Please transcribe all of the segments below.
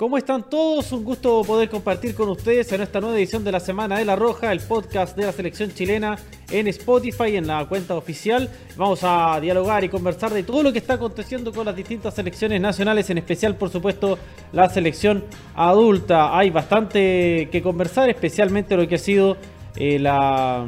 ¿Cómo están todos? Un gusto poder compartir con ustedes en esta nueva edición de la Semana de la Roja, el podcast de la selección chilena en Spotify, en la cuenta oficial. Vamos a dialogar y conversar de todo lo que está aconteciendo con las distintas selecciones nacionales, en especial, por supuesto, la selección adulta. Hay bastante que conversar, especialmente lo que ha sido eh, la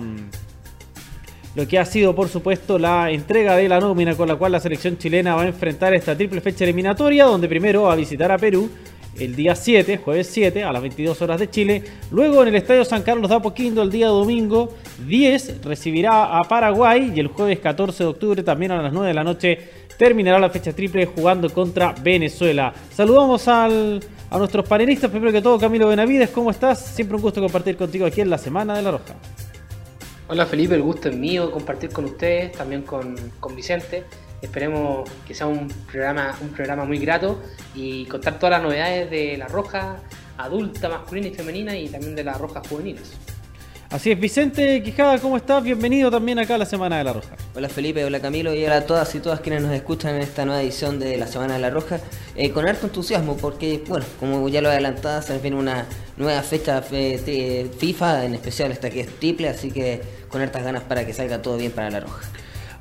lo que ha sido, por supuesto, la entrega de la nómina con la cual la selección chilena va a enfrentar esta triple fecha eliminatoria, donde primero va a visitar a Perú el día 7, jueves 7, a las 22 horas de Chile. Luego en el Estadio San Carlos de Apoquindo, el día domingo 10, recibirá a Paraguay y el jueves 14 de octubre, también a las 9 de la noche, terminará la fecha triple jugando contra Venezuela. Saludamos al, a nuestros panelistas. Primero que todo, Camilo Benavides, ¿cómo estás? Siempre un gusto compartir contigo aquí en la Semana de la Roja. Hola Felipe, el gusto es mío compartir con ustedes, también con, con Vicente. Esperemos que sea un programa, un programa muy grato y contar todas las novedades de la roja adulta, masculina y femenina y también de las rojas juveniles. Así es, Vicente Quijada, ¿cómo estás? Bienvenido también acá a la Semana de la Roja. Hola Felipe, hola Camilo y hola a todas y todas quienes nos escuchan en esta nueva edición de la Semana de la Roja. Eh, con harto entusiasmo porque, bueno, como ya lo adelantaba, se viene una nueva fecha eh, FIFA, en especial esta que es triple, así que con hartas ganas para que salga todo bien para la Roja.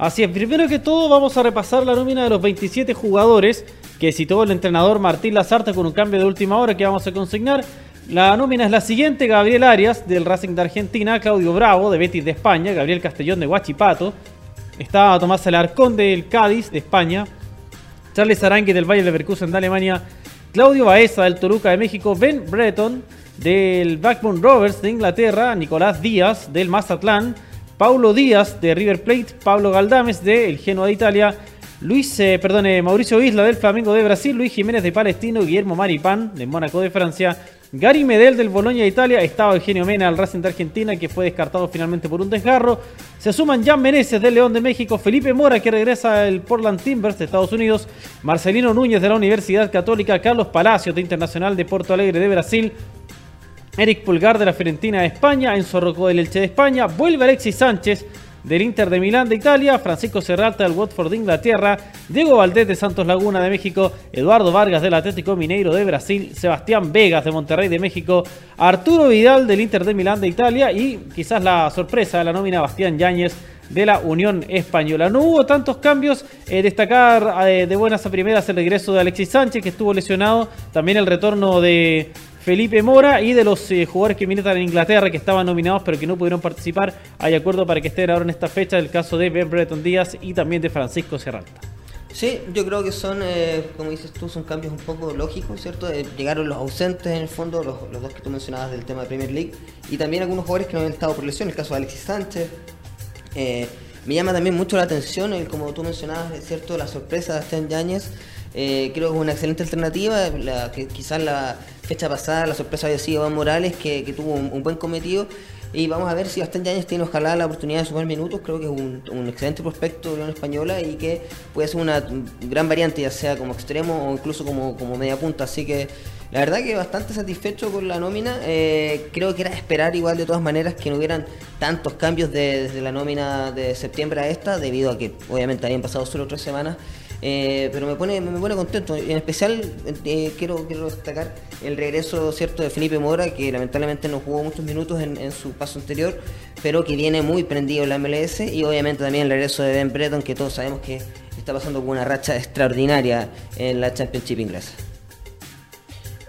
Así es, primero que todo vamos a repasar la nómina de los 27 jugadores que citó el entrenador Martín Lazarte con un cambio de última hora que vamos a consignar. La nómina es la siguiente, Gabriel Arias del Racing de Argentina, Claudio Bravo de Betis de España, Gabriel Castellón de Huachipato, está Tomás Alarcón del Cádiz de España, Charles Arangui del Valle de Leverkusen de Alemania, Claudio Baeza del Toluca de México, Ben Breton del Blackburn Rovers de Inglaterra, Nicolás Díaz del Mazatlán, Paulo Díaz de River Plate, Pablo Galdames de El Genoa de Italia, Luis, eh, perdone, Mauricio Isla del Flamengo de Brasil, Luis Jiménez de Palestino, Guillermo Maripán de Mónaco de Francia, Gary Medel del Boloña de Italia, estaba Eugenio Mena al Racing de Argentina que fue descartado finalmente por un desgarro. Se suman Jan Meneses del León de México, Felipe Mora que regresa al Portland Timbers de Estados Unidos, Marcelino Núñez de la Universidad Católica, Carlos Palacios de Internacional de Porto Alegre de Brasil, Eric Pulgar de la Fiorentina de España, Enzo Rocco del Elche de España, vuelve Alexis Sánchez del Inter de Milán de Italia, Francisco Serrata del Watford de Inglaterra, Diego Valdés de Santos Laguna de México, Eduardo Vargas del Atlético Mineiro de Brasil, Sebastián Vegas de Monterrey de México, Arturo Vidal del Inter de Milán de Italia y quizás la sorpresa de la nómina Bastián Yáñez de la Unión Española. No hubo tantos cambios. Eh, destacar eh, de buenas a primeras el regreso de Alexis Sánchez, que estuvo lesionado. También el retorno de Felipe Mora y de los eh, jugadores que militan en Inglaterra que estaban nominados pero que no pudieron participar. Hay acuerdo para que estén ahora en esta fecha el caso de Ben Breton Díaz y también de Francisco Serralta. Sí, yo creo que son, eh, como dices tú, son cambios un poco lógicos, ¿cierto? Eh, llegaron los ausentes en el fondo, los, dos que tú mencionabas del tema de Premier League, y también algunos jugadores que no habían estado por lesión, el caso de Alexis Sánchez. me llama también mucho la atención, el, como tú mencionabas, ¿cierto? La sorpresa de Stan Yáñez. Creo que es una excelente alternativa, que quizás la fecha pasada la sorpresa había sido Iván Morales, que, tuvo un, buen cometido. Y vamos a ver si Bastante Yáñez tiene ojalá la oportunidad de sumar minutos. Creo que es un, excelente prospecto de Unión Española y que puede ser una gran variante, ya sea como extremo o incluso como, como media punta. Así que la verdad que bastante satisfecho con la nómina. Eh, creo que era esperar igual de todas maneras que no hubieran tantos cambios desde la nómina de septiembre a esta, debido a que obviamente habían pasado solo tres semanas. Eh, pero me pone, me pone contento. En especial eh, quiero, quiero destacar el regreso cierto de Felipe Mora, que lamentablemente no jugó muchos minutos en, su paso anterior, pero que viene muy prendido en la MLS, y obviamente también el regreso de Ben Breton, que todos sabemos que está pasando con una racha extraordinaria en la Championship inglesa.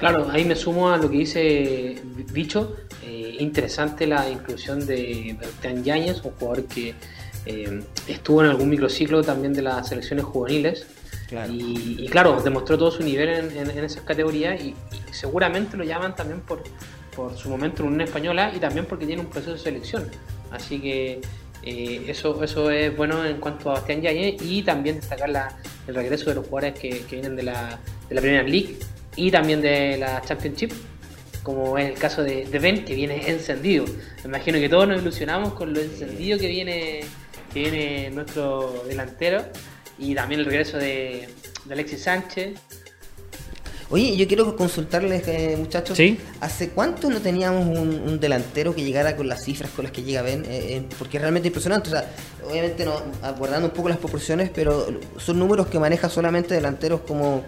Claro, ahí me sumo a lo que dice Bicho. Eh, interesante la inclusión de Bertrand Yáñez, un jugador que eh, estuvo en algún microciclo también de las selecciones juveniles. Y, claro, demostró todo su nivel en, esas categorías y, seguramente lo llaman también por, por su momento en una española y también porque tiene un proceso de selección. Así que eh, eso, eso es bueno en cuanto a Bastián Yañez y también destacar la, el regreso de los jugadores que, vienen de la, de la Premier League y también de la Championship, como es el caso de, de Ben, que viene encendido. Me imagino que todos nos ilusionamos con lo encendido que viene que viene nuestro delantero y también el regreso de, Alexis Sánchez. Oye, yo quiero consultarles, eh, muchachos, ¿hace cuánto no teníamos un, delantero que llegara con las cifras con las que llega Ben? Eh, eh, porque es realmente impresionante. O sea, obviamente no, abordando un poco las proporciones, pero son números que maneja solamente delanteros como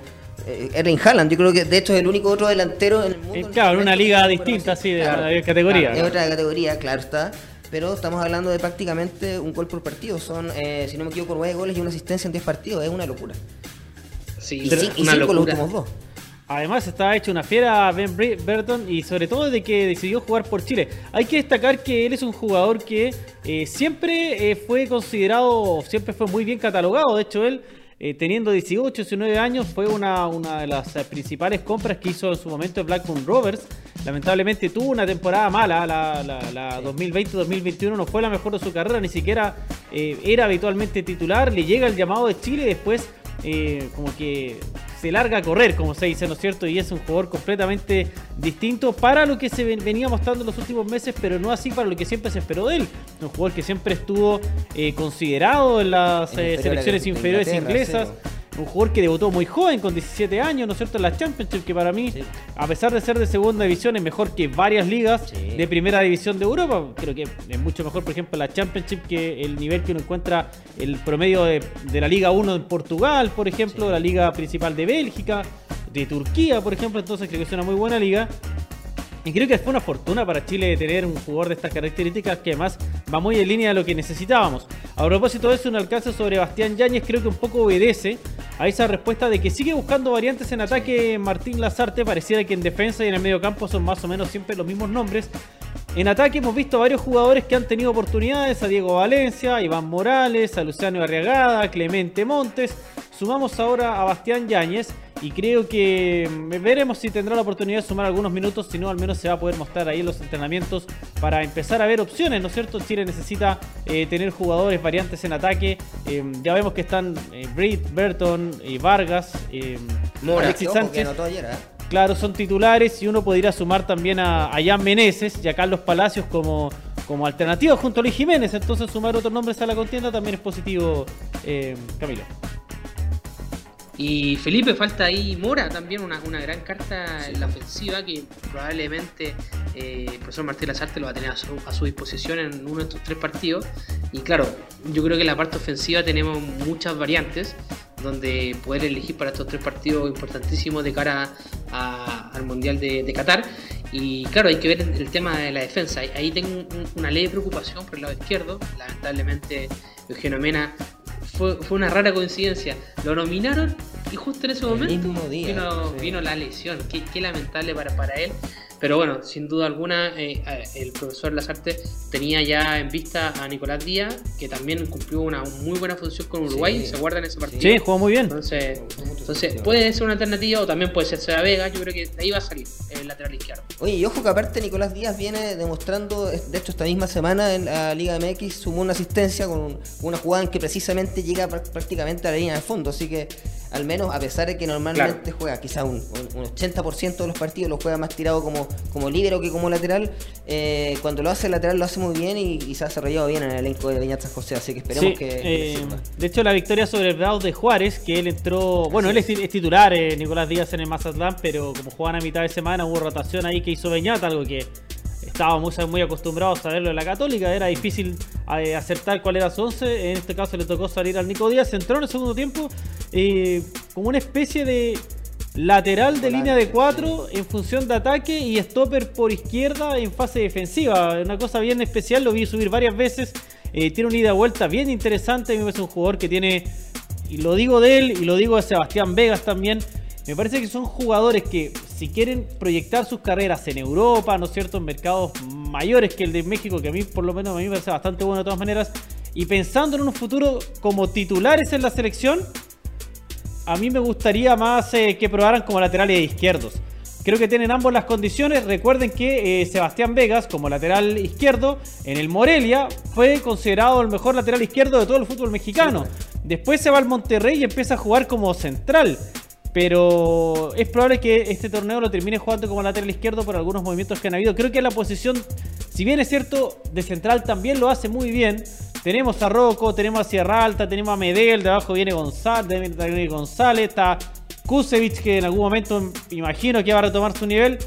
Erling Haaland. Yo creo que de hecho es el único otro delantero en el mundo. Eh, claro, en una liga distinta, conoce. sí, de Claro. la categoría. Es otra categoría, claro está. Pero estamos hablando de prácticamente un gol por partido. Son, eh, si no me equivoco, nueve goles y una asistencia en 10 partidos. Es una locura. Sí, Y, una cinco los últimos dos. Además está hecho una fiera Ben Burton y sobre todo de que decidió jugar por Chile. Hay que destacar que él es un jugador que eh, siempre eh, fue considerado, siempre fue muy bien catalogado. De hecho, él eh, teniendo 18, 19 años fue una, una de las eh, principales compras que hizo en su momento el Blackburn Rovers. Lamentablemente tuvo una temporada mala, la, la- la 2020-2021 no fue la mejor de su carrera, ni siquiera eh, era habitualmente titular. Le llega el llamado de Chile y después eh, como que se larga a correr, como se dice, ¿no es cierto? Y es un jugador completamente distinto para lo que se ven- venía mostrando en los últimos meses, pero no así para lo que siempre se esperó de él. Un jugador que siempre estuvo eh, considerado en las En eh, selecciones inferiores inglesas. Un jugador que debutó muy joven, con 17 años, ¿no es cierto? En la Championship, que para mí, Sí. a pesar de ser de segunda división, es mejor que varias ligas Sí. de primera división de Europa. Creo que es mucho mejor, por ejemplo, la Championship que el nivel que uno encuentra el promedio de, de la Liga 1 en Portugal, por ejemplo, Sí. la Liga principal de Bélgica, de Turquía, por ejemplo. Entonces creo que es una muy buena liga. Y creo que fue una fortuna para Chile tener un jugador de estas características que además muy en línea de lo que necesitábamos. A propósito de eso, un alcance sobre Bastián Yáñez creo que un poco obedece a esa respuesta de que sigue buscando variantes en ataque Martín Lazarte. Pareciera que en defensa y en el medio campo son más o menos siempre los mismos nombres. En ataque hemos visto varios jugadores que han tenido oportunidades, a Diego Valencia, a Iván Morales, a Luciano Arriagada, a Clemente Montes. Sumamos ahora a Bastián Yáñez y creo que mm, veremos si tendrá la oportunidad de sumar algunos minutos, si no al menos se va a poder mostrar ahí en los entrenamientos para empezar a ver opciones, ¿no es cierto? Chile necesita eh, tener jugadores variantes en ataque. Eh, ya vemos que están eh, Britt, Burton y Vargas, eh, Mora, Alexis Sánchez. ayer, ¿eh? Claro, son titulares y uno podría sumar también a, a Jan Meneses y a Carlos Palacios como, como alternativa junto a Luis Jiménez. Entonces sumar otros nombres a la contienda también es positivo, eh, Camilo. Y Felipe, falta ahí Mora, también una, una gran carta en la ofensiva que probablemente eh, el profesor Martín Lazarte lo va a tener a su, a su disposición en uno de estos tres partidos. Y claro, yo creo que en la parte ofensiva tenemos muchas variantes donde poder elegir para estos tres partidos importantísimos de cara a- al Mundial de, de Qatar. Y claro, hay que ver el tema de la defensa. Ahí- Ahí tengo un- una leve preocupación por el lado izquierdo. Lamentablemente, Eugenio Mena fue, fue una rara coincidencia. Lo nominaron y justo en ese momento día, vino, sí. vino la lesión. Qué, qué lamentable para, para él. Pero bueno, sin duda alguna, eh, eh, el profesor Lazarte tenía ya en vista a Nicolás Díaz, que también cumplió una muy buena función con Uruguay. Sí. ¿Se acuerdan ese partido? Sí, jugó muy bien. Entonces, entonces puede ser una alternativa o también puede ser Seba Vega. Yo creo que de ahí va a salir el lateral izquierdo. Oye, y ojo que aparte Nicolás Díaz viene demostrando, de hecho esta misma semana en la Liga MX sumó una asistencia con un- una jugada en que precisamente llega pr- prácticamente a la línea de fondo, así que al menos a pesar de que normalmente juega quizá un, un- un 80% de los partidos lo juega más tirado como, como líbero que como lateral, eh, cuando lo hace lateral lo hace muy bien y, y se ha desarrollado bien en el elenco de Viñat San José, así que esperemos Sí, que, eh, de hecho la victoria sobre el Bravos de Juárez, que él entró, bueno, él es, es titular, eh, Nicolás Díaz en el Mazatlán, pero como jugaban a mitad de semana hubo rotación ahí que hizo Beñat, algo que estábamos muy, acostumbrados a verlo en la Católica, era difícil eh, acertar cuál era su once, en este caso le tocó salir al Nico Díaz, entró en el segundo tiempo como una especie de lateral de línea de cuatro en función de ataque y stopper por izquierda en fase defensiva. Una cosa bien especial, lo vi subir varias veces. Eh, tiene una ida vuelta bien interesante. Me parece un jugador que tiene, y lo digo de él y lo digo de Sebastián Vegas también. Me parece que son jugadores que, si quieren proyectar sus carreras en Europa, ¿no es cierto?, en mercados mayores que el de México, que a mí, por lo menos, a mí me parece bastante bueno de todas maneras, y pensando en un futuro como titulares en la selección, a mí me gustaría más eh, que probaran como laterales izquierdos. Creo que tienen ambos las condiciones. Recuerden que eh, Sebastián Vegas, como lateral izquierdo, en el Morelia, fue considerado el mejor lateral izquierdo de todo el fútbol mexicano. Después se va al Monterrey y empieza a jugar como central. Pero es probable que este torneo lo termine jugando como lateral izquierdo por algunos movimientos que han habido. Creo que la posición, si bien es cierto, de central también lo hace muy bien. Tenemos a Rocco, tenemos a Sierra Alta, tenemos a Medel, de abajo viene González, viene González, está Kusevich, que en algún momento imagino que va a retomar su nivel.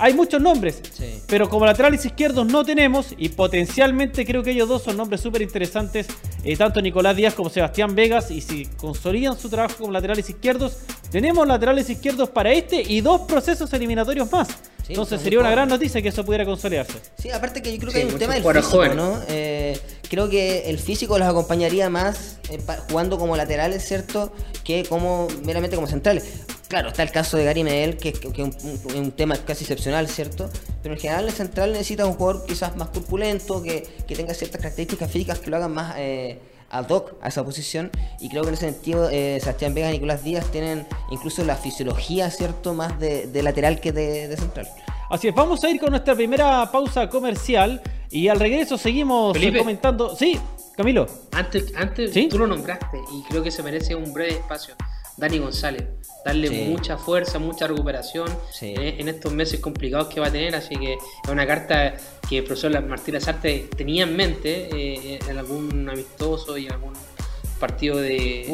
Hay muchos nombres, Sí. pero como laterales izquierdos no tenemos y potencialmente creo que ellos dos son nombres súper interesantes, eh, tanto Nicolás Díaz como Sebastián Vegas, y si consolidan su trabajo como laterales izquierdos, Tenemos laterales izquierdos para este y dos procesos eliminatorios más. Entonces sería una gran noticia que eso pudiera consolidarse. Sí, aparte que yo creo que hay un tema del físico, ¿no? Eh, creo que el físico los acompañaría más eh, jugando como laterales, ¿cierto? Que como meramente como centrales. Claro, está el caso de Gary Medel, que es un, tema casi excepcional, ¿cierto? Pero en general el central necesita un jugador quizás más corpulento, que, tenga ciertas características físicas que lo hagan más eh, ad hoc a esa posición. Y creo que en ese sentido eh, Sebastián Vega y Nicolás Díaz tienen incluso la fisiología, ¿cierto? Más de, lateral que de, central. Así es, vamos a ir con nuestra primera pausa comercial y al regreso seguimos comentando. Sí, Camilo. Antes, antes tú lo nombraste y creo que se merece un breve espacio. Dani González darle mucha fuerza, mucha recuperación en, estos meses complicados que va a tener. Así que es una carta que el profesor Martín Lazarte tenía en mente eh, en algún amistoso y en algún partido de,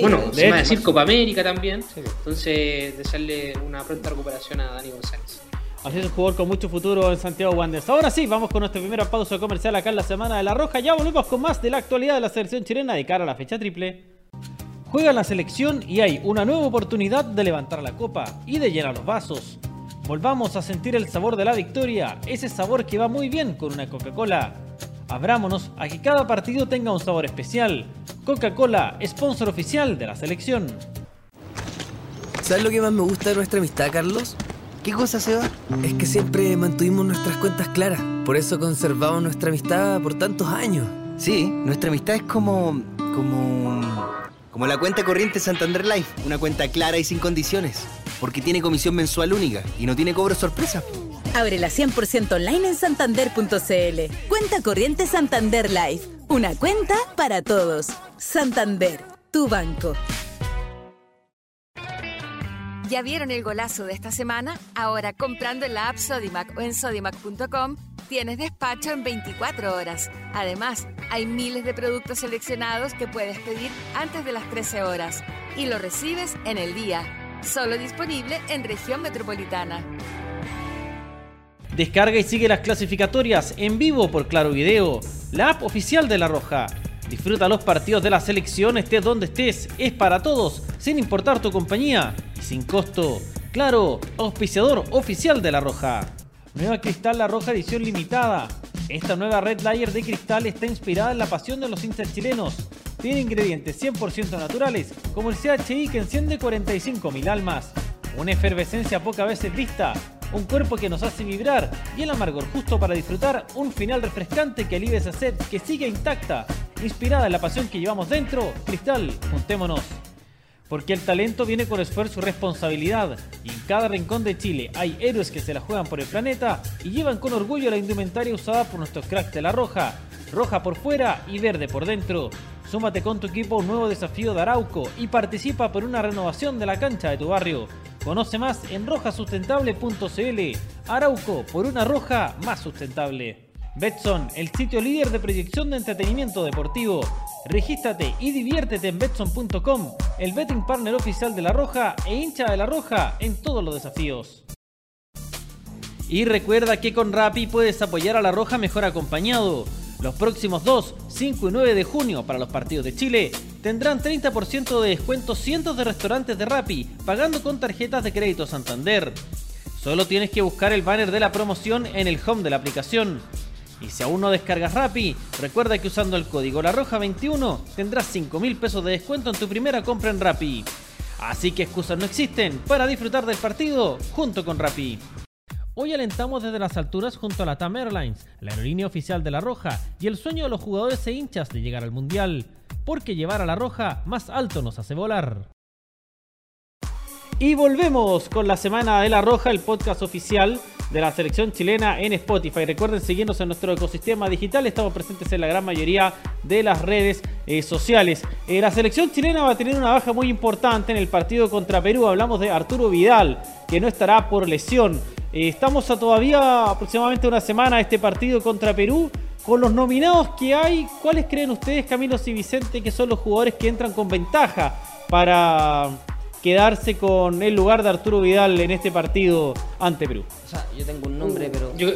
bueno, se va a decir Copa América también. Entonces, desearle una pronta recuperación a Dani González. Así es un jugador con mucho futuro en Santiago Wanderers. Ahora sí, vamos con nuestra primera pausa comercial acá en la Semana de la Roja. Ya volvemos con más de la actualidad de la selección chilena de cara a la fecha triple. Juega la selección y hay una nueva oportunidad de levantar la copa y de llenar los vasos. Volvamos a sentir el sabor de la victoria, ese sabor que va muy bien con una Coca-Cola. Abrámonos a que cada partido tenga un sabor especial. Coca-Cola, sponsor oficial de la selección. ¿Sabes lo que más me gusta de nuestra amistad, Carlos? ¿Qué cosa, Seba? Es que siempre mantuvimos nuestras cuentas claras. Por eso conservamos nuestra amistad por tantos años. Sí, nuestra amistad es como. como. Como la cuenta corriente Santander Life, una cuenta clara y sin condiciones, porque tiene comisión mensual única y no tiene cobro sorpresa. Ábrela 100% online en santander.cl. Cuenta corriente Santander Life, una cuenta para todos. Santander, tu banco. ¿Ya vieron el golazo de esta semana? Ahora comprando en la app Sodimac o en sodimac.com tienes despacho en 24 horas. Además, hay miles de productos seleccionados que puedes pedir antes de las 13 horas y lo recibes en el día. Solo disponible en región metropolitana. Descarga y sigue las clasificatorias en vivo por Claro Video, la app oficial de La Roja. Disfruta los partidos de la selección, estés donde estés, es para todos, sin importar tu compañía y sin costo. Claro, auspiciador oficial de La Roja. Nueva Cristal La Roja edición limitada. Esta nueva Red Layer de cristal está inspirada en la pasión de los hinchas chilenos. Tiene ingredientes 100% naturales, como el CHI que enciende 45.000 almas, una efervescencia pocas veces vista, un cuerpo que nos hace vibrar y el amargor justo para disfrutar un final refrescante que alivia esa sed que sigue intacta Inspirada en la pasión que llevamos dentro, Cristal, juntémonos. Porque el talento viene con esfuerzo y responsabilidad, y en cada rincón de Chile hay héroes que se la juegan por el planeta y llevan con orgullo la indumentaria usada por nuestros cracks de la roja, roja por fuera y verde por dentro. Súmate con tu equipo a un nuevo desafío de Arauco y participa por una renovación de la cancha de tu barrio. Conoce más en rojasustentable.cl. Arauco por una roja más sustentable. Betson, el sitio líder de proyección de entretenimiento deportivo. Regístrate y diviértete en betson.com, el betting partner oficial de La Roja e hincha de La Roja en todos los desafíos. Y recuerda que con Rappi puedes apoyar a La Roja mejor acompañado. Los próximos 2, 5 y 9 de junio para los partidos de Chile tendrán 30% de descuento cientos de restaurantes de Rappi pagando con tarjetas de crédito Santander. Solo tienes que buscar el banner de la promoción en el home de la aplicación. Y si aún no descargas Rappi, recuerda que usando el código La Roja 21 tendrás 5 mil pesos de descuento en tu primera compra en Rappi. Así que excusas no existen para disfrutar del partido junto con Rappi. Hoy alentamos desde las alturas junto a la TAM Airlines, la aerolínea oficial de La Roja, y el sueño de los jugadores e hinchas de llegar al Mundial, porque llevar a La Roja más alto nos hace volar. Y volvemos con la Semana de la Roja, el podcast oficial de la selección chilena en Spotify. Recuerden seguirnos en nuestro ecosistema digital, estamos presentes en la gran mayoría de las redes eh, sociales. Eh, la selección chilena va a tener una baja muy importante en el partido contra Perú. Hablamos de Arturo Vidal, que no estará por lesión. Eh, estamos a todavía aproximadamente una semana este partido contra Perú. Con los nominados que hay, ¿cuáles creen ustedes, Camilo y Vicente, que son los jugadores que entran con ventaja para quedarse con el lugar de Arturo Vidal en este partido ante Perú? O sea, yo tengo un nombre, pero. Yo,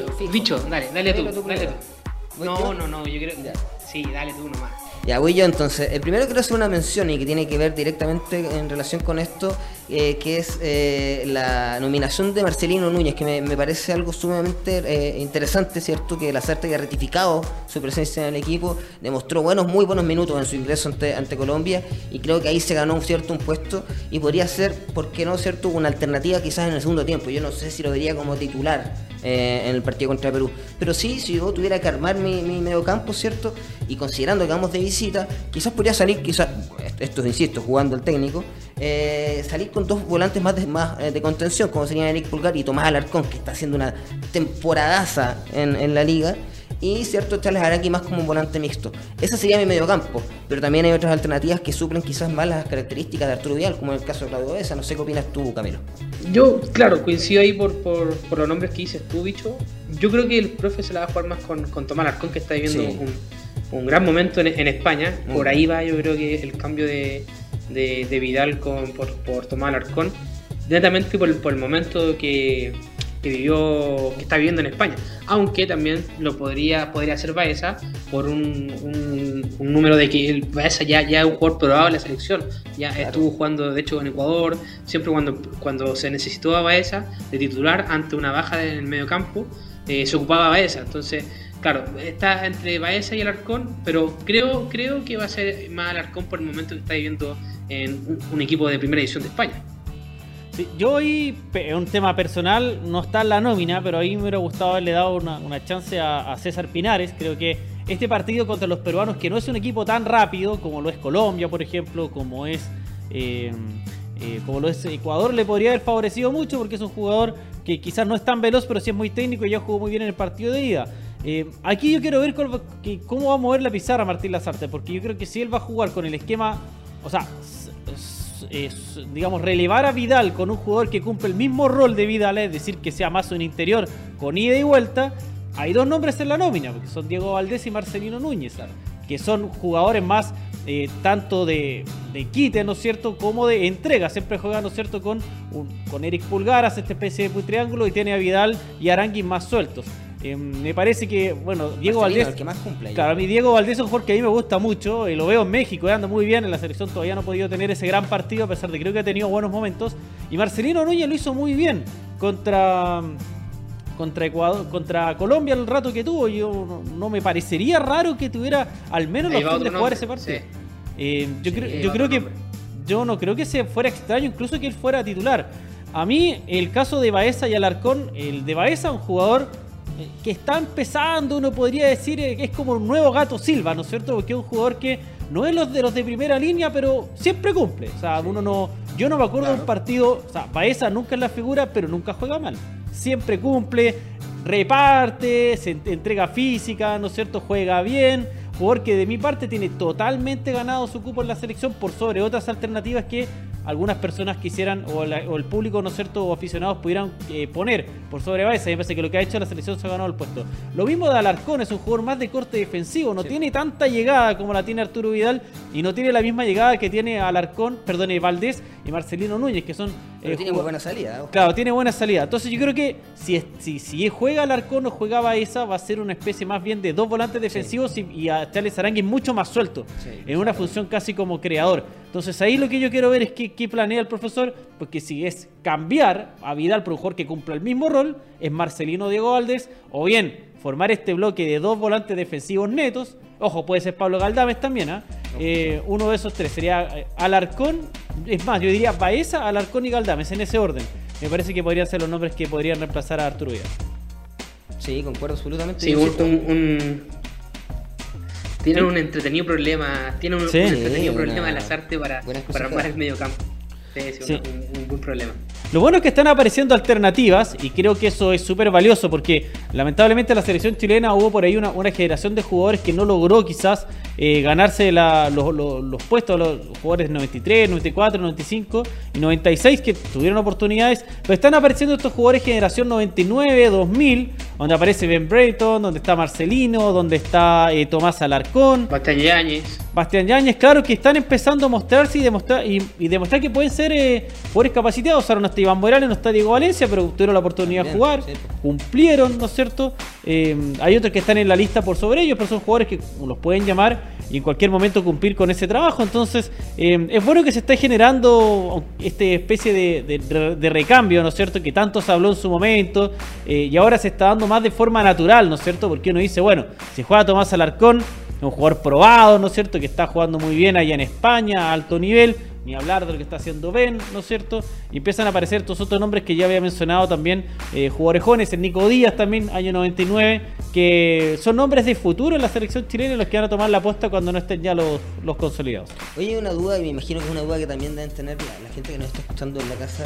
dale, dale tú. Dale tú. No, no, no, yo creo. Sí, dale tú nomás. Ya voy yo entonces. El primero quiero hacer una mención y que tiene que ver directamente en relación con esto, eh, que es eh, la nominación de Marcelino Núñez, que me, parece algo sumamente eh, interesante, ¿cierto? Que la CERTA ha ratificado su presencia en el equipo, demostró buenos, muy buenos minutos en su ingreso ante, Colombia y creo que ahí se ganó un cierto un puesto y podría ser, ¿por qué no, cierto? Una alternativa quizás en el segundo tiempo. Yo no sé si lo vería como titular en el partido contra Perú, pero sí, si yo tuviera que armar mi, mi medio campo, ¿cierto? Y considerando que vamos de visita, quizás podría salir, quizás, esto insisto, jugando el técnico, eh, salir con dos volantes más de, más eh, de contención, como serían Eric Pulgar y Tomás Alarcón, que está haciendo una temporadaza en, en la liga y cierto Charles Araki más como un volante mixto. Ese sería mi medio campo, pero también hay otras alternativas que suplen quizás más las características de Arturo Vidal, como en el caso de Claudio Besa. No sé qué opinas tú, Camilo. Yo, claro, coincido ahí por, por, los nombres que dices tú, bicho. Yo creo que el profe se la va a jugar más con, con Tomás Alarcón, que está viviendo un un gran momento en, España. Por ahí va, yo creo que el cambio de, de, Vidal con, por, por Tomás Alarcón, netamente por, por el momento que, que, vivió, que está viviendo en España. Aunque también lo podría, podría hacer Baeza por un, un, número de que Baeza ya, ya es un jugador probado en la selección. Ya estuvo jugando, de hecho, en Ecuador. Siempre cuando, cuando se necesitó a Baeza de titular ante una baja en el medio campo, eh, se ocupaba Baeza. Entonces Claro, está entre Baeza y Alarcón, pero creo, creo que va a ser más Alarcón por el momento que está viviendo en un, equipo de primera edición de España. yo hoy, en un tema personal, no está en la nómina, pero ahí me hubiera gustado haberle dado una, chance a, César Pinares. Creo que este partido contra los peruanos, que no es un equipo tan rápido como lo es Colombia, por ejemplo, como es, eh, eh, como lo es Ecuador, le podría haber favorecido mucho porque es un jugador que quizás no es tan veloz, pero sí es muy técnico y ya jugó muy bien en el partido de ida. Eh, aquí yo quiero ver cómo va a mover la pizarra Martín Lazarte, porque yo creo que si él va a jugar con el esquema, o sea, digamos, relevar a Vidal con un jugador que cumple el mismo rol de Vidal, es decir, que sea más un interior con ida y vuelta, hay dos nombres en la nómina, porque son Diego Valdés y Marcelino Núñez, que son jugadores más eh, tanto de, de, quite, ¿no es cierto?, como de entrega. Siempre juega, ¿no es cierto?, con, con Eric Pulgaras, esta especie de triángulo, y tiene a Vidal y Aranguis más sueltos. Eh, me parece que, bueno, Diego Valdés. que más cumple claro, a mí Diego Valdés es un jugador que a mí me gusta mucho. Y lo veo en México, anda muy bien. En la selección todavía no ha podido tener ese gran partido, a pesar de que creo que ha tenido buenos momentos. Y Marcelino Núñez lo hizo muy bien contra. Contra Ecuador, contra Colombia el rato que tuvo, yo no, me parecería raro que tuviera al menos la opción de jugar ese partido. Eh, yo creo, yo creo que yo no creo que se fuera extraño incluso que él fuera titular. A mí, el caso de Baeza y Alarcón, el de Baeza, un jugador que está empezando, uno podría decir eh, que es como un nuevo gato Silva, ¿no es cierto? Porque es un jugador que no es los de los de primera línea, pero siempre cumple. O sea, uno no. Yo no me acuerdo de un partido. O sea, Baeza nunca es la figura, pero nunca juega mal. Siempre cumple, reparte, se entrega física, ¿no es cierto? Juega bien. Jugador que de mi parte tiene totalmente ganado su cupo en la selección por sobre otras alternativas que algunas personas quisieran, o, el público, ¿no es cierto?, o aficionados pudieran eh, poner por sobre Baeza. Y me parece que lo que ha hecho la selección se ha ganado el puesto. Lo mismo de Alarcón, es un jugador más de corte defensivo, no tiene tanta llegada como la tiene Arturo Vidal y no tiene la misma llegada que tiene Alarcón, perdón, Valdés y Marcelino Núñez, que son. Pero eh, tiene muy buena salida. Claro, tiene buena salida. Entonces yo creo que si, si, si juega Alarcón o juega Baeza, va a ser una especie más bien de dos volantes defensivos y, a Charles Arangui mucho más suelto, en una función casi como creador. Entonces ahí lo que yo quiero ver es qué, planea el profesor, porque si es cambiar a Vidal por un jugador que cumpla el mismo rol, es Marcelino Diego Valdés, o bien formar este bloque de dos volantes defensivos netos, ojo, puede ser Pablo Galdames también, ¿ah? eh, uno de esos tres sería eh, Alarcón, es más, yo diría Baeza, Alarcón y Galdames, en ese orden. Me parece que podrían ser los nombres que podrían reemplazar a Arturo Vidal. Sí, concuerdo absolutamente. Sí, un tienen un entretenido problema, tienen un, entretenido problema de las artes para, para armar el medio campo. Sí, Un, buen problema. Lo bueno es que están apareciendo alternativas y creo que eso es súper valioso porque lamentablemente la selección chilena hubo por ahí una, una generación de jugadores que no logró quizás eh, ganarse los, los, puestos, los jugadores 93, 94, 95 y 96 que tuvieron oportunidades, pero están apareciendo estos jugadores generación 99, 2000, donde aparece Ben Brayton, donde está Marcelino, donde está eh, Tomás Alarcón. Bastián Yáñez. Bastián Yáñez, claro que están empezando a mostrarse y demostrar, y, demostrar que pueden ser eh, jugadores capacitados. Ahora no está Iván Morales, no está Diego Valencia, pero tuvieron la oportunidad de jugar, cumplieron, ¿no es cierto? Eh, hay otros que están en la lista por sobre ellos, pero son jugadores que los pueden llamar y en cualquier momento cumplir con ese trabajo. Entonces, eh, es bueno que se esté generando esta especie de, de, recambio, ¿no es cierto? Que tanto se habló en su momento eh, y ahora se está dando más de forma natural, ¿no es cierto? Porque uno dice, bueno, si juega Tomás Alarcón, un jugador probado, ¿no es cierto? Que está jugando muy bien allá en España, a alto nivel ni hablar de lo que está haciendo Ben, ¿no es cierto? Y empiezan a aparecer estos otros nombres que ya había mencionado también, eh, jugadores jóvenes, el Nico Díaz también, año 99, que son nombres de futuro en la selección chilena los que van a tomar la apuesta cuando no estén ya los, los consolidados. Oye, una duda, y me imagino que es una duda que también deben tener la, gente que nos está escuchando en la casa.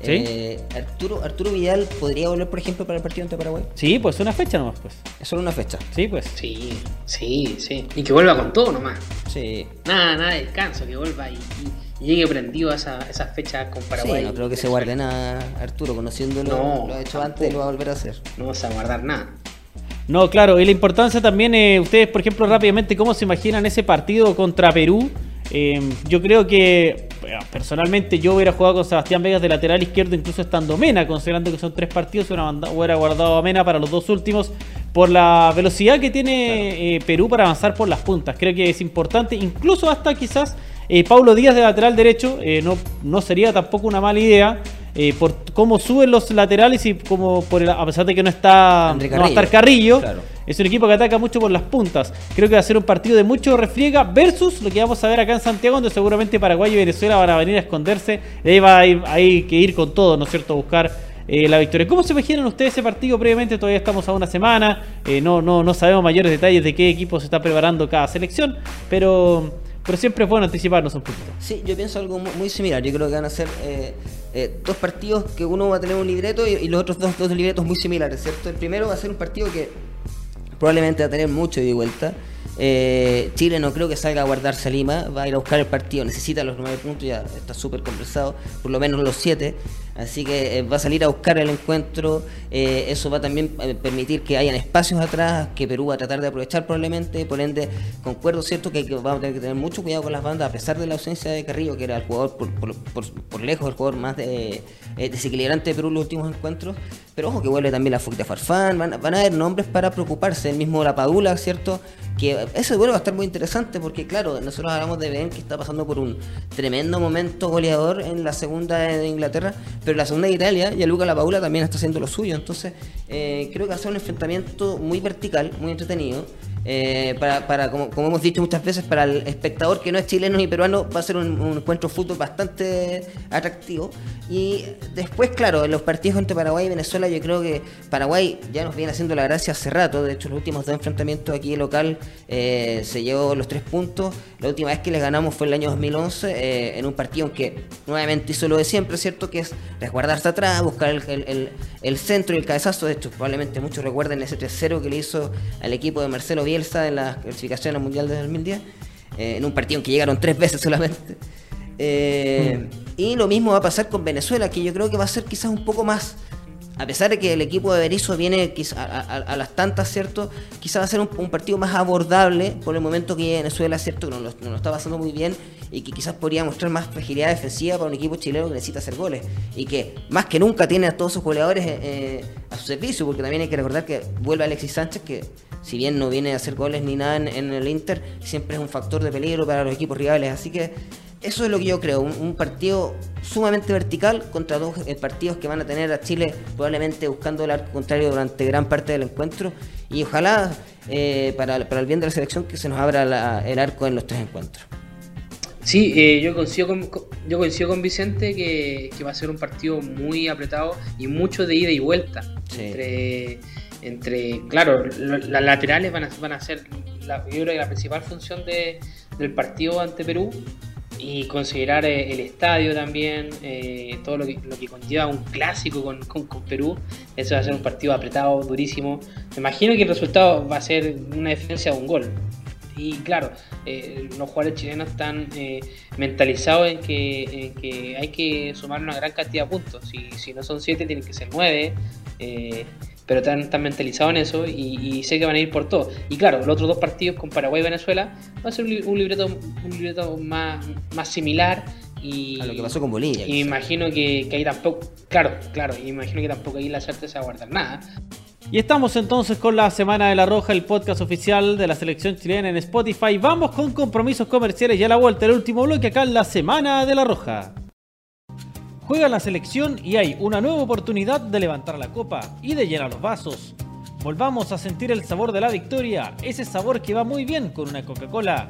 Eh, Arturo, Arturo Vidal podría volver, por ejemplo, para el partido ante Paraguay. Sí, pues una fecha nomás, pues. Es solo una fecha. Sí, pues. Sí, sí, sí. Y que vuelva con todo nomás. Sí. Nada, nada de descanso, que vuelva y llegue prendido a esa, esa fecha con Paraguay. Sí, no creo que se guarde nada Arturo, conociéndolo, no, lo ha hecho antes y lo va a volver a hacer. No vamos a guardar nada. No, claro, y la importancia también, eh, ustedes, por ejemplo, rápidamente, ¿cómo se imaginan ese partido contra Perú? Eh, yo creo que personalmente yo hubiera jugado con Sebastián Vegas de lateral izquierdo, incluso estando Mena, considerando que son tres partidos, hubiera, guardado a Mena para los dos últimos por la velocidad que tiene eh, Perú para avanzar por las puntas. Creo que es importante, incluso hasta quizás eh, Paulo Díaz de lateral derecho eh, no, no sería tampoco una mala idea. Eh, por cómo suben los laterales y como por a pesar de que no está no va a estar Carrillo, es un equipo que ataca mucho por las puntas. Creo que va a ser un partido de mucho refriega versus lo que vamos a ver acá en Santiago, donde seguramente Paraguay y Venezuela van a venir a esconderse. Y ahí va a ir, hay que ir con todo, ¿no es cierto? Buscar la victoria. ¿Cómo se imaginan ustedes ese partido previamente? Todavía estamos a una semana, no, no, no sabemos mayores detalles de qué equipo se está preparando cada selección, pero pero siempre es bueno anticiparnos un poquito. Sí, yo pienso algo muy similar. Yo creo que van a ser eh, eh, dos partidos que uno va a tener un libreto y, los otros dos, dos libretos muy similares, ¿cierto? El primero va a ser un partido que probablemente va a tener mucho de vuelta. Eh, Chile no creo que salga a guardarse a Lima, va a ir a buscar el partido, necesita los nueve puntos, ya está súper conversado, por lo menos los siete. Así que eh, va a salir a buscar el encuentro. Eh, eso va también a permitir que hayan espacios atrás, que Perú va a tratar de aprovechar probablemente. Por ende, concuerdo, ¿cierto? Que, vamos a tener que tener mucho cuidado con las bandas, a pesar de la ausencia de Carrillo, que era el jugador por, lejos, el jugador más eh, desequilibrante de Perú en los últimos encuentros. Pero ojo que vuelve también la Fuquita Farfán. Van, van, a haber nombres para preocuparse. El mismo La Padula, ¿cierto? Que ese vuelo va a estar muy interesante porque, claro, nosotros hablamos de Ben que está pasando por un tremendo momento goleador en la segunda de Inglaterra pero la segunda de Italia, y Luca La Paula también está haciendo lo suyo. Entonces, eh, creo que va a ser un enfrentamiento muy vertical, muy entretenido. Eh, para, como, hemos dicho muchas veces, para el espectador que no es chileno ni peruano, va a ser un, encuentro fútbol bastante atractivo. Y después, claro, en los partidos entre Paraguay y Venezuela, yo creo que Paraguay ya nos viene haciendo la gracia hace rato. De hecho, los últimos dos enfrentamientos aquí local eh, se llevó los tres puntos. La última vez que les ganamos fue el año 2011, eh, en un partido en que nuevamente hizo lo de siempre, ¿cierto? Que es resguardarse atrás, buscar el, el centro y el cabezazo. De hecho, probablemente muchos recuerden ese 3-0 que le hizo al equipo de Marcelo Bielsa en la clasificación al Mundial de 2010, eh, en un partido en que llegaron tres veces solamente. Eh. Y lo mismo va a pasar con Venezuela, que yo creo que va a ser quizás un poco más a pesar de que el equipo de Berizzo viene a, las tantas, ¿cierto? Quizá va a ser un, partido más abordable por el momento que Venezuela, ¿cierto? Que no lo, está pasando muy bien y que quizás podría mostrar más fragilidad defensiva para un equipo chileno que necesita hacer goles y que más que nunca tiene a todos sus goleadores eh, eh, a su servicio, porque también hay que recordar que vuelve Alexis Sánchez, que si bien no viene a hacer goles ni nada en el Inter, siempre es un factor de peligro para los equipos rivales. Así que eso es lo que yo creo, un, partido sumamente vertical contra dos eh, partidos que van a tener a Chile probablemente buscando el arco contrario durante gran parte del encuentro y ojalá eh, para, el bien de la selección que se nos abra el arco en los tres encuentros. Sí, eh, yo, coincido con, yo coincido con Vicente que, va a ser un partido muy apretado y mucho de ida y vuelta. Entre, entre, claro, las laterales van a, van a ser la, yo creo que la principal función de, del partido ante Perú y considerar eh, el estadio también, eh, todo lo que, lo que conlleva un clásico con, con, Perú, eso va a ser un partido apretado, durísimo. Me imagino que el resultado va a ser una diferencia de un gol. Y claro, eh, los jugadores chilenos están mentalizados en que, que, hay que sumar una gran cantidad de puntos. Si, si no son 7, tienen que ser 9 pero están, mentalizados en eso y, sé que van a ir por todo. Y claro, los otros dos partidos con Paraguay y Venezuela va a ser un, libreto, un libreto más, más similar. Y, a lo que pasó con Bolivia. Y imagino que, que, ahí tampoco, claro, claro, y imagino que tampoco ahí la certeza va a guardar nada. Y estamos entonces con la Semana de la Roja, el podcast oficial de la selección chilena en Spotify. Vamos con compromisos comerciales y a la vuelta el último bloque acá en la Semana de la Roja. Juega la selección y hay una nueva oportunidad de levantar la copa y de llenar los vasos. Volvamos a sentir el sabor de la victoria, ese sabor que va muy bien con una Coca-Cola.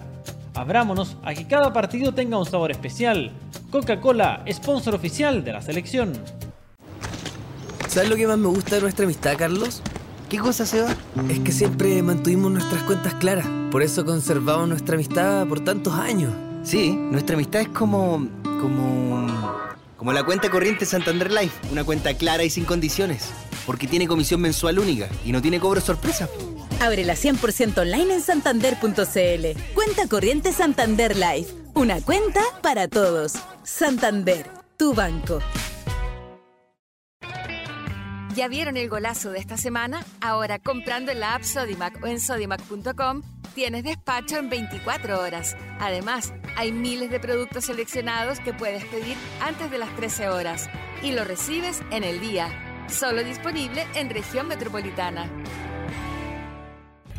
Abrámonos a que cada partido tenga un sabor especial. Coca-Cola, sponsor oficial de la selección. ¿Sabes lo que más me gusta de nuestra amistad, Carlos? ¿Qué cosa se va? Es que siempre mantuvimos nuestras cuentas claras. Por eso conservamos nuestra amistad por tantos años. Sí, nuestra amistad es como. como. Como la cuenta corriente Santander Life, una cuenta clara y sin condiciones. Porque tiene comisión mensual única y no tiene cobro sorpresa. Ábrela 100% online en santander.cl. Cuenta corriente Santander Life. Una cuenta para todos. Santander, tu banco. ¿Ya vieron el golazo de esta semana? Ahora comprando en la app Sodimac o en sodimac.com tienes despacho en 24 horas. Además, hay miles de productos seleccionados que puedes pedir antes de las 13 horas y lo recibes en el día. Solo disponible en región metropolitana.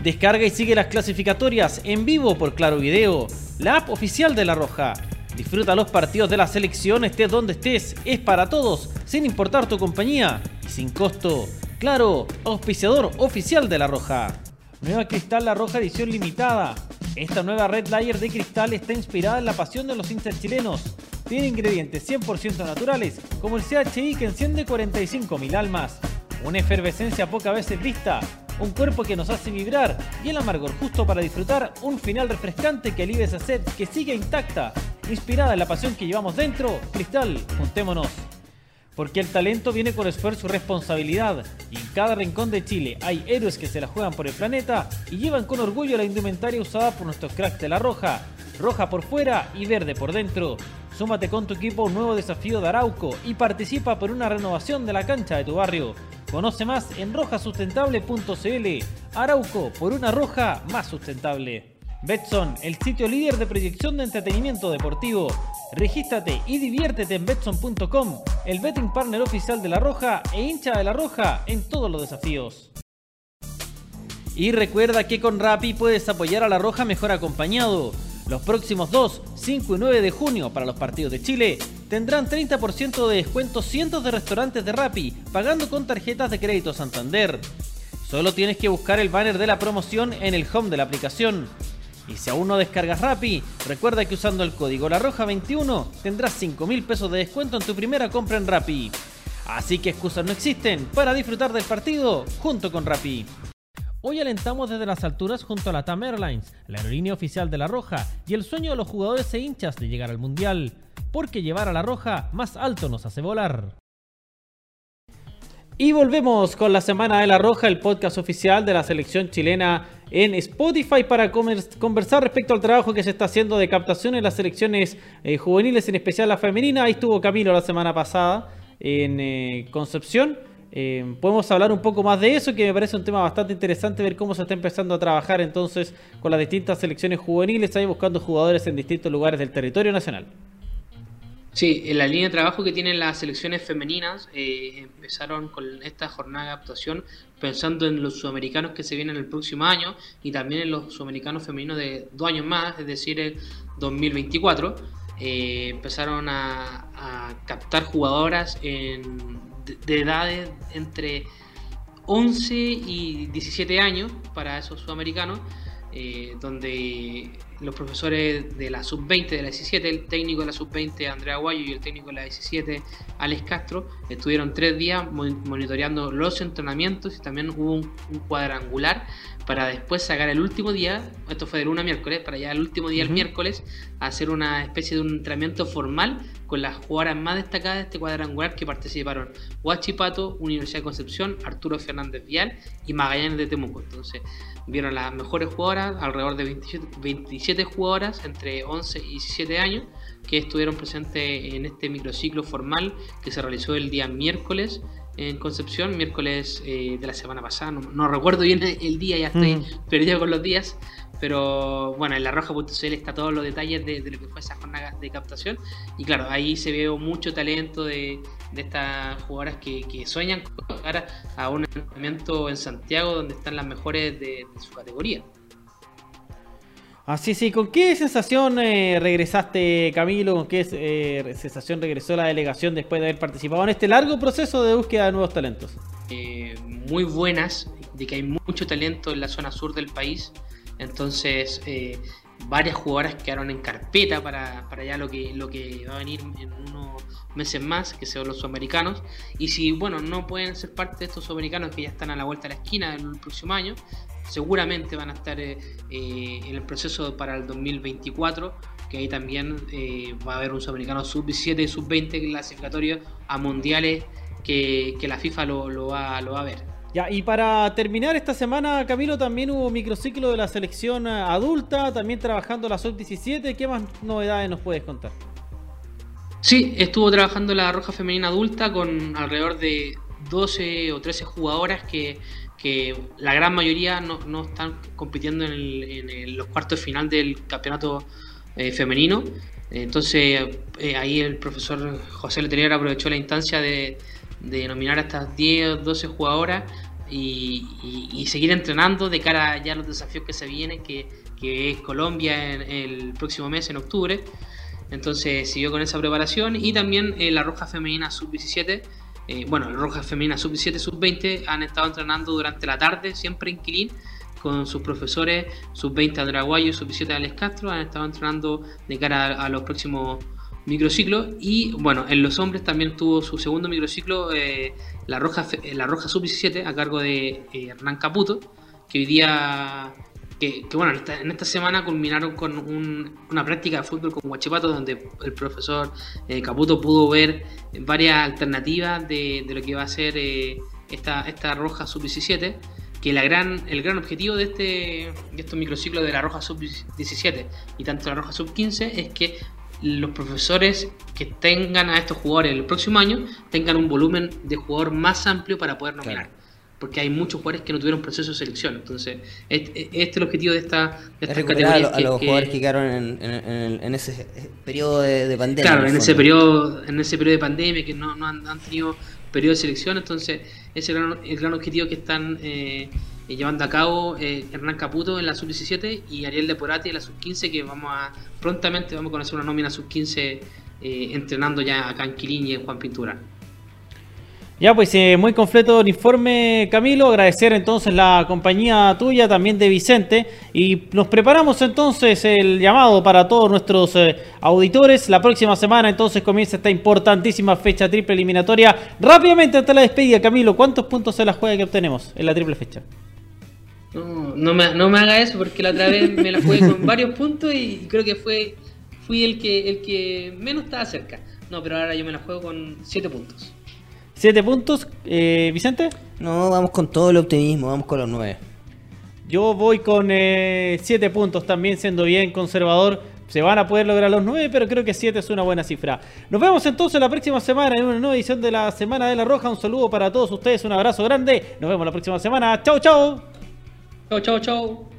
Descarga y sigue las clasificatorias en vivo por Claro Video, la app oficial de La Roja. Disfruta los partidos de la selección, estés donde estés, es para todos, sin importar tu compañía y sin costo. Claro, auspiciador oficial de La Roja. Nueva Cristal La Roja edición limitada. Esta nueva Red Layer de cristal está inspirada en la pasión de los hinchas chilenos. Tiene ingredientes 100% naturales, como el CHI que enciende 45.000 almas. Una efervescencia pocas veces vista, un cuerpo que nos hace vibrar y el amargor justo para disfrutar un final refrescante que alivia esa sed que sigue intacta. Inspirada en la pasión que llevamos dentro, Cristal, juntémonos. Porque el talento viene con esfuerzo y responsabilidad, y en cada rincón de Chile hay héroes que se la juegan por el planeta y llevan con orgullo la indumentaria usada por nuestros cracks de la Roja, roja por fuera y verde por dentro. Súmate con tu equipo a un nuevo desafío de Arauco y participa por una renovación de la cancha de tu barrio. Conoce más en rojasustentable.cl. Arauco, por una roja más sustentable. Betson, el sitio líder de proyección de entretenimiento deportivo. Regístrate y diviértete en betson.com, el betting partner oficial de La Roja e hincha de La Roja en todos los desafíos. Y recuerda que con Rappi puedes apoyar a La Roja mejor acompañado. Los próximos 2, 5 y 9 de junio para los partidos de Chile tendrán 30% de descuento cientos de restaurantes de Rappi pagando con tarjetas de crédito Santander. Solo tienes que buscar el banner de la promoción en el home de la aplicación. Y si aún no descargas Rappi, recuerda que usando el código La Roja 21 tendrás 5 mil pesos de descuento en tu primera compra en Rappi. Así que excusas no existen para disfrutar del partido junto con Rappi. Hoy alentamos desde las alturas junto a la TAM Airlines, la aerolínea oficial de La Roja, y el sueño de los jugadores e hinchas de llegar al Mundial, porque llevar a La Roja más alto nos hace volar. Y volvemos con la Semana de la Roja, el podcast oficial de la selección chilena en Spotify para conversar respecto al trabajo que se está haciendo de captación en las selecciones eh, juveniles, en especial la femenina. Ahí estuvo Camilo la semana pasada en eh, Concepción. Eh, podemos hablar un poco más de eso, que me parece un tema bastante interesante ver cómo se está empezando a trabajar entonces con las distintas selecciones juveniles, ahí buscando jugadores en distintos lugares del territorio nacional. Sí, en la línea de trabajo que tienen las selecciones femeninas eh, empezaron con esta jornada de actuación pensando en los sudamericanos que se vienen el próximo año y también en los sudamericanos femeninos de dos años más, es decir, el 2024. Eh, empezaron a, a captar jugadoras en de, edades entre 11 y 17 años para esos sudamericanos, eh, donde los profesores de la sub-20 de la 17, el técnico de la sub-20 Andrea Guayo y el técnico de la 17 Alex Castro, estuvieron tres días monitoreando los entrenamientos y también hubo un, cuadrangular para después sacar el último día, esto fue de luna a miércoles, para ya el último día, el miércoles, hacer una especie de un entrenamiento formal con las jugadoras más destacadas de este cuadrangular que participaron Huachipato, Universidad de Concepción, Arturo Fernández Vial y Magallanes de Temuco. Entonces, vieron las mejores jugadoras, alrededor de 27, jugadoras entre 11 y 17 años, que estuvieron presentes en este microciclo formal que se realizó el día miércoles en Concepción, miércoles eh, de la semana pasada, no, recuerdo bien el día, ya estoy mm. perdido con los días, pero bueno, en la roja.cl está todos los detalles de, lo que fue esa jornada de captación. Y claro, ahí se ve mucho talento de, estas jugadoras que, sueñan con llegar a un entrenamiento en Santiago donde están las mejores de, su categoría. Así sí, ¿con qué sensación eh, regresaste Camilo? ¿Con qué eh, sensación regresó la delegación después de haber participado en este largo proceso de búsqueda de nuevos talentos? Eh, muy buenas, de que hay mucho talento en la zona sur del país. Entonces, varias jugadoras quedaron en carpeta para, para ya lo que, lo que va a venir en unos meses más, que son los sudamericanos. Y si, bueno, no pueden ser parte de estos sudamericanos que ya están a la vuelta de la esquina el próximo año, seguramente van a estar eh, eh, en el proceso para el 2024, que ahí también va a haber un sudamericano sub-17 y sub-20 clasificatorio a mundiales que, la FIFA lo, lo, va, lo va a ver. Ya, y para terminar esta semana, Camilo, también hubo microciclo de la selección adulta, también trabajando la sub-17. ¿Qué más novedades nos puedes contar? Sí, estuvo trabajando la Roja Femenina Adulta con alrededor de 12 o 13 jugadoras que, la gran mayoría no, están compitiendo en, los cuartos de final del campeonato eh, femenino. Entonces eh, ahí el profesor José Letelier aprovechó la instancia de, de nominar a estas 10 o 12 jugadoras y, seguir entrenando de cara ya a los desafíos que se vienen, que, es Colombia en, el próximo mes, en octubre. Entonces siguió con esa preparación y también eh, la Roja Femenina Sub-17. Eh, bueno, la Roja Femenina Sub-17, Sub-20 han estado entrenando durante la tarde, siempre en Quilín, con sus profesores Sub-20 Adraguayo y Sub-17 Alex Castro. Han estado entrenando de cara a los próximos microciclo y bueno, en los hombres también tuvo su segundo microciclo eh, la Roja la Roja Sub-17 a cargo de eh, Hernán Caputo, que hoy día que, bueno, en esta, semana culminaron con una práctica de fútbol con Guachipato donde el profesor eh, Caputo pudo ver varias alternativas de, lo que va a ser esta, esta Roja Sub-17 que la gran, el gran objetivo de, este, de estos microciclos de la Roja Sub-17 y tanto la Roja Sub-15 es que los profesores que tengan a estos jugadores el próximo año tengan un volumen de jugador más amplio para poder nominar. Porque hay muchos jugadores que no tuvieron proceso de selección. Entonces, este, este es el objetivo de esta, de categoría. A, los jugadores que quedaron en, ese periodo de, pandemia. Claro, en, ese periodo, en ese periodo de pandemia que no, han, tenido periodo de selección. Entonces, ese es el gran, objetivo que están eh, eh, llevando a cabo eh, Hernán Caputo en la sub-17 y Ariel Deporati en la sub-15 que vamos a prontamente vamos a conocer una nómina sub-15 eh, entrenando ya acá en y en Juan Pintura. Ya, pues muy completo el informe, Camilo. Agradecer entonces la compañía tuya, también de Vicente. Y nos preparamos entonces el llamado para todos nuestros auditores. La próxima semana entonces comienza esta importantísima fecha triple eliminatoria. Rápidamente hasta la despedida, Camilo, ¿cuántos puntos se la juega que obtenemos en la triple fecha? No, no me, no me haga eso porque la otra vez me la jugué con varios puntos y creo que fue fui el que el que menos estaba cerca. No, pero ahora yo me la juego con 7 puntos. 7 puntos, eh, Vicente. No, vamos con todo el optimismo, vamos con los 9. Yo voy con 7 eh, puntos también, siendo bien conservador. Se van a poder lograr los 9, pero creo que 7 es una buena cifra. Nos vemos entonces la próxima semana en una nueva edición de la Semana de la Roja. Un saludo para todos ustedes, un abrazo grande. Nos vemos la próxima semana. Chau, chau. Chau, chau, chau.